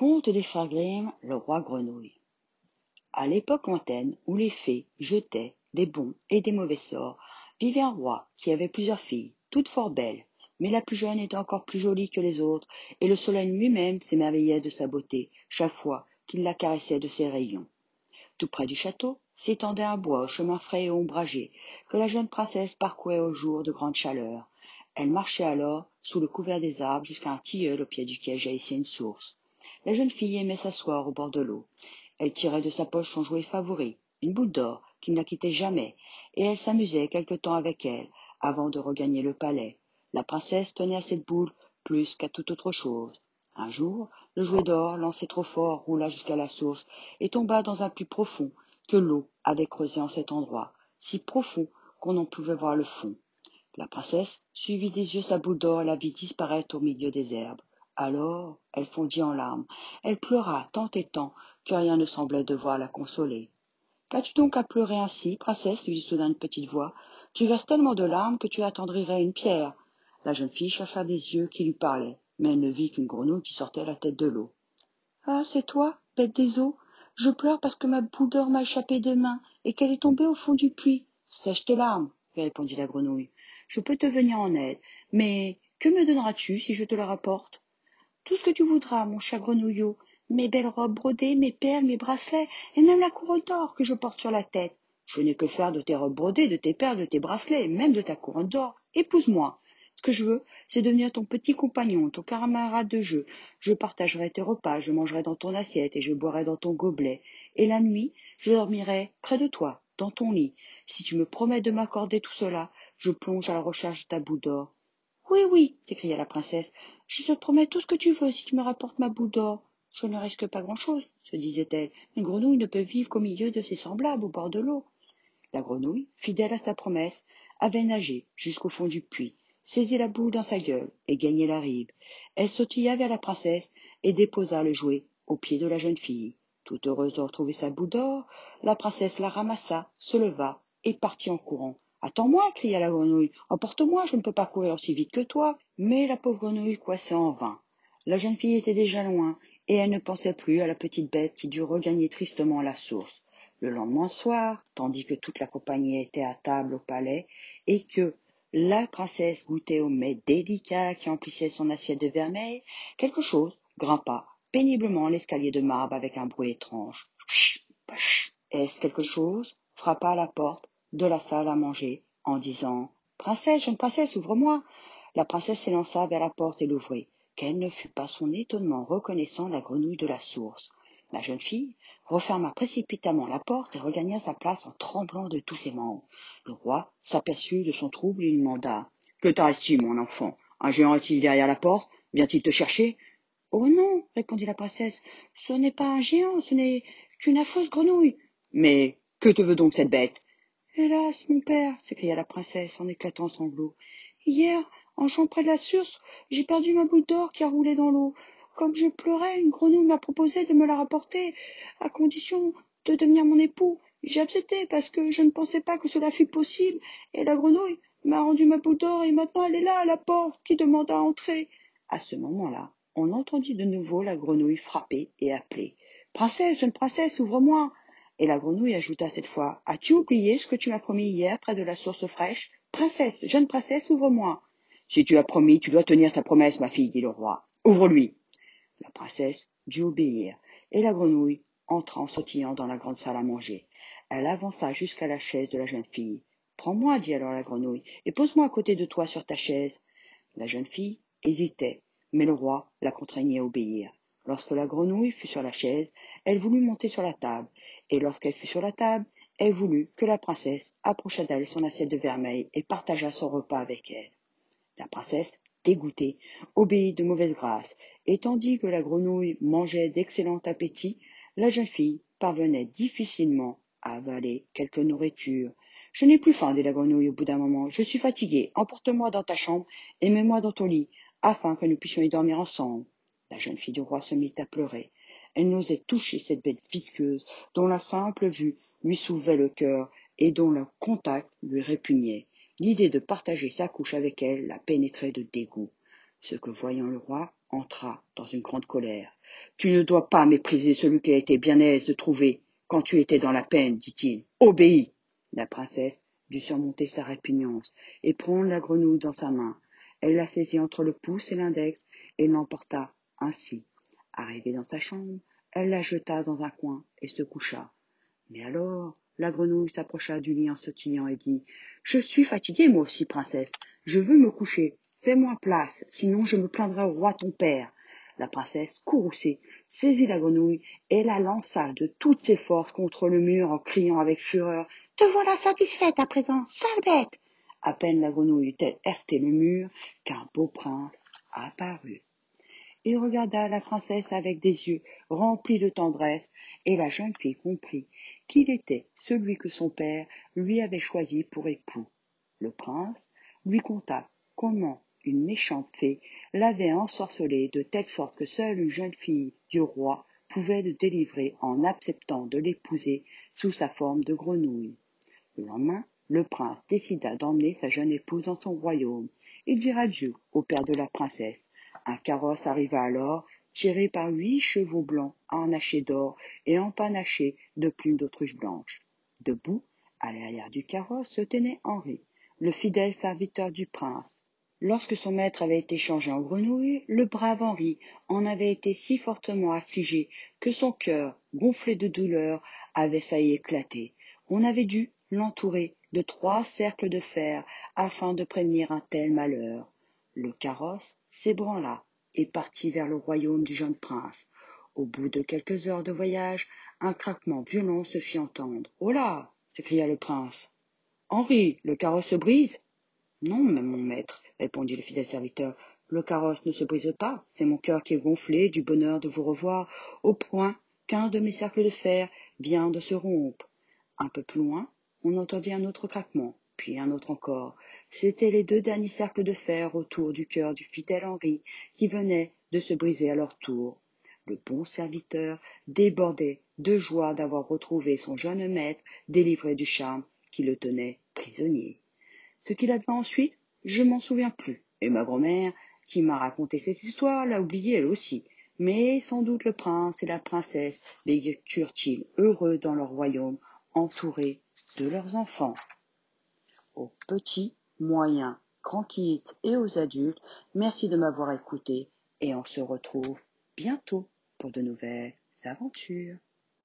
Conte des frères le roi grenouille. À l'époque lointaine où les fées jetaient des bons et des mauvais sorts, vivait un roi qui avait plusieurs filles, toutes fort belles, mais la plus jeune était encore plus jolie que les autres, et le soleil lui-même s'émerveillait de sa beauté chaque fois qu'il la caressait de ses rayons. Tout près du château s'étendait un bois au chemin frais et ombragé, que la jeune princesse parcourait au jour de grande chaleur. Elle marchait alors sous le couvert des arbres jusqu'à un tilleul au pied duquel jaillissait une source. La jeune fille aimait s'asseoir au bord de l'eau. Elle tirait de sa poche son jouet favori, une boule d'or, qui ne la quittait jamais, et elle s'amusait quelque temps avec elle, avant de regagner le palais. La princesse tenait à cette boule plus qu'à toute autre chose. Un jour, le jouet d'or, lancé trop fort, roula jusqu'à la source et tomba dans un puits profond que l'eau avait creusé en cet endroit, si profond qu'on en pouvait voir le fond. La princesse suivit des yeux sa boule d'or et la vit disparaître au milieu des herbes. Alors elle fondit en larmes. Elle pleura tant et tant que rien ne semblait devoir la consoler. Qu'as-tu donc à pleurer ainsi, princesse lui dit soudain une petite voix. Tu verses tellement de larmes que tu attendrirais une pierre. La jeune fille chercha des yeux qui lui parlaient, mais elle ne vit qu'une grenouille qui sortait la tête de l'eau. Ah, c'est toi, bête des eaux. Je pleure parce que ma boule d'or m'a échappé de main et qu'elle est tombée au fond du puits. Sèche tes larmes, répondit la grenouille. Je peux te venir en aide, mais que me donneras-tu si je te la rapporte? Tout ce que tu voudras, mon chat grenouillot, mes belles robes brodées, mes perles, mes bracelets, et même la couronne d'or que je porte sur la tête. Je n'ai que faire de tes robes brodées, de tes perles, de tes bracelets, même de ta couronne d'or. Épouse-moi. Ce que je veux, c'est devenir ton petit compagnon, ton camarade de jeu. Je partagerai tes repas, je mangerai dans ton assiette et je boirai dans ton gobelet. Et la nuit, je dormirai près de toi, dans ton lit. Si tu me promets de m'accorder tout cela, je plonge à la recherche de ta boule d'or. Oui, oui, s'écria la princesse, je te promets tout ce que tu veux si tu me rapportes ma boule d'or. Je ne risque pas grand-chose, se disait-elle. Une grenouille ne peut vivre qu'au milieu de ses semblables au bord de l'eau. La grenouille, fidèle à sa promesse, avait nagé jusqu'au fond du puits, saisit la boule dans sa gueule et gagnait la rive. Elle sautilla vers la princesse et déposa le jouet au pied de la jeune fille. Toute heureuse de retrouver sa boule d'or, la princesse la ramassa, se leva et partit en courant. Attends-moi, cria la grenouille. Emporte-moi, je ne peux pas courir aussi vite que toi. Mais la pauvre grenouille coissait en vain. La jeune fille était déjà loin, et elle ne pensait plus à la petite bête qui dut regagner tristement la source. Le lendemain soir, tandis que toute la compagnie était à table au palais, et que la princesse goûtait au mets délicat qui emplissait son assiette de vermeil, quelque chose grimpa péniblement l'escalier de marbre avec un bruit étrange. Est-ce quelque chose? frappa à la porte de la salle à manger en disant Princesse, jeune princesse, ouvre-moi. La princesse s'élança vers la porte et l'ouvrit. Quel ne fut pas son étonnement reconnaissant la grenouille de la source. La jeune fille referma précipitamment la porte et regagna sa place en tremblant de tous ses membres. Le roi s'aperçut de son trouble et lui demanda Que t'arrive-t-il, mon enfant? Un géant est-il derrière la porte? Vient-il te chercher Oh non, répondit la princesse, ce n'est pas un géant, ce n'est qu'une affreuse grenouille. Mais que te veut donc cette bête? Hélas, mon père, s'écria la princesse en éclatant en sanglots. Hier, en jouant près de la source, j'ai perdu ma boule d'or qui a roulé dans l'eau. Comme je pleurais, une grenouille m'a proposé de me la rapporter, à condition de devenir mon époux. J'ai accepté parce que je ne pensais pas que cela fût possible, et la grenouille m'a rendu ma boule d'or et maintenant elle est là à la porte qui demande à entrer. À ce moment-là, on entendit de nouveau la grenouille frapper et appeler. Princesse, jeune princesse, ouvre-moi. Et la grenouille ajouta cette fois As-tu oublié ce que tu m'as promis hier près de la source fraîche? Princesse, jeune princesse, ouvre-moi. Si tu as promis, tu dois tenir ta promesse, ma fille, dit le roi. Ouvre-lui. La princesse dut obéir, et la grenouille entra en sautillant dans la grande salle à manger. Elle avança jusqu'à la chaise de la jeune fille. Prends-moi, dit alors la grenouille, et pose-moi à côté de toi sur ta chaise. La jeune fille hésitait, mais le roi la contraignait à obéir. Lorsque la grenouille fut sur la chaise, elle voulut monter sur la table, et lorsqu'elle fut sur la table, elle voulut que la princesse approchât d'elle son assiette de vermeil et partageât son repas avec elle. La princesse, dégoûtée, obéit de mauvaise grâce, et tandis que la grenouille mangeait d'excellent appétit, la jeune fille parvenait difficilement à avaler quelque nourriture. Je n'ai plus faim, dit la grenouille au bout d'un moment. Je suis fatiguée. Emporte-moi dans ta chambre et mets-moi dans ton lit, afin que nous puissions y dormir ensemble. La jeune fille du roi se mit à pleurer. Elle n'osait toucher cette bête visqueuse dont la simple vue lui soulevait le cœur et dont le contact lui répugnait. L'idée de partager sa couche avec elle la pénétrait de dégoût. Ce que voyant le roi entra dans une grande colère. Tu ne dois pas mépriser celui qui a été bien aise de trouver quand tu étais dans la peine, dit-il. Obéis. La princesse dut surmonter sa répugnance et prendre la grenouille dans sa main. Elle la saisit entre le pouce et l'index et l'emporta ainsi. Arrivée dans sa chambre, elle la jeta dans un coin et se coucha. Mais alors, la grenouille s'approcha du lit en sautillant et dit Je suis fatiguée, moi aussi, princesse. Je veux me coucher. Fais-moi place, sinon je me plaindrai au roi ton père. La princesse, courroucée, saisit la grenouille et la lança de toutes ses forces contre le mur en criant avec fureur Te voilà satisfaite à présent, sale bête À peine la grenouille eut-elle heurté le mur qu'un beau prince apparut. Il regarda la princesse avec des yeux remplis de tendresse, et la jeune fille comprit qu'il était celui que son père lui avait choisi pour époux. Le prince lui conta comment une méchante fée l'avait ensorcelé de telle sorte que seule une jeune fille du roi pouvait le délivrer en acceptant de l'épouser sous sa forme de grenouille. Le lendemain, le prince décida d'emmener sa jeune épouse dans son royaume. Il dit adieu au père de la princesse. Un carrosse arriva alors, tiré par huit chevaux blancs harnachés d'or et empanachés de plumes d'autruche blanche. Debout, à l'arrière du carrosse, se tenait Henri, le fidèle serviteur du prince, Lorsque son maître avait été changé en grenouille, le brave Henri en avait été si fortement affligé que son cœur, gonflé de douleur, avait failli éclater. On avait dû l'entourer de trois cercles de fer afin de prévenir un tel malheur. Le carrosse s'ébranla et partit vers le royaume du jeune prince. Au bout de quelques heures de voyage, un craquement violent se fit entendre. Oh là s'écria le prince. Henri, le carrosse se brise non, mon maître, répondit le fidèle serviteur, le carrosse ne se brise pas, c'est mon cœur qui est gonflé du bonheur de vous revoir, au point qu'un de mes cercles de fer vient de se rompre. Un peu plus loin, on entendit un autre craquement, puis un autre encore. C'étaient les deux derniers cercles de fer autour du cœur du fidèle Henri qui venaient de se briser à leur tour. Le bon serviteur débordait de joie d'avoir retrouvé son jeune maître délivré du charme qui le tenait prisonnier. Ce qu'il advint ensuite, je m'en souviens plus, et ma grand-mère, qui m'a raconté cette histoire, l'a oubliée elle aussi. Mais sans doute le prince et la princesse vécurent-ils heureux dans leur royaume, entourés de leurs enfants. Aux petits, moyens, grands kids et aux adultes, merci de m'avoir écouté et on se retrouve bientôt pour de nouvelles aventures.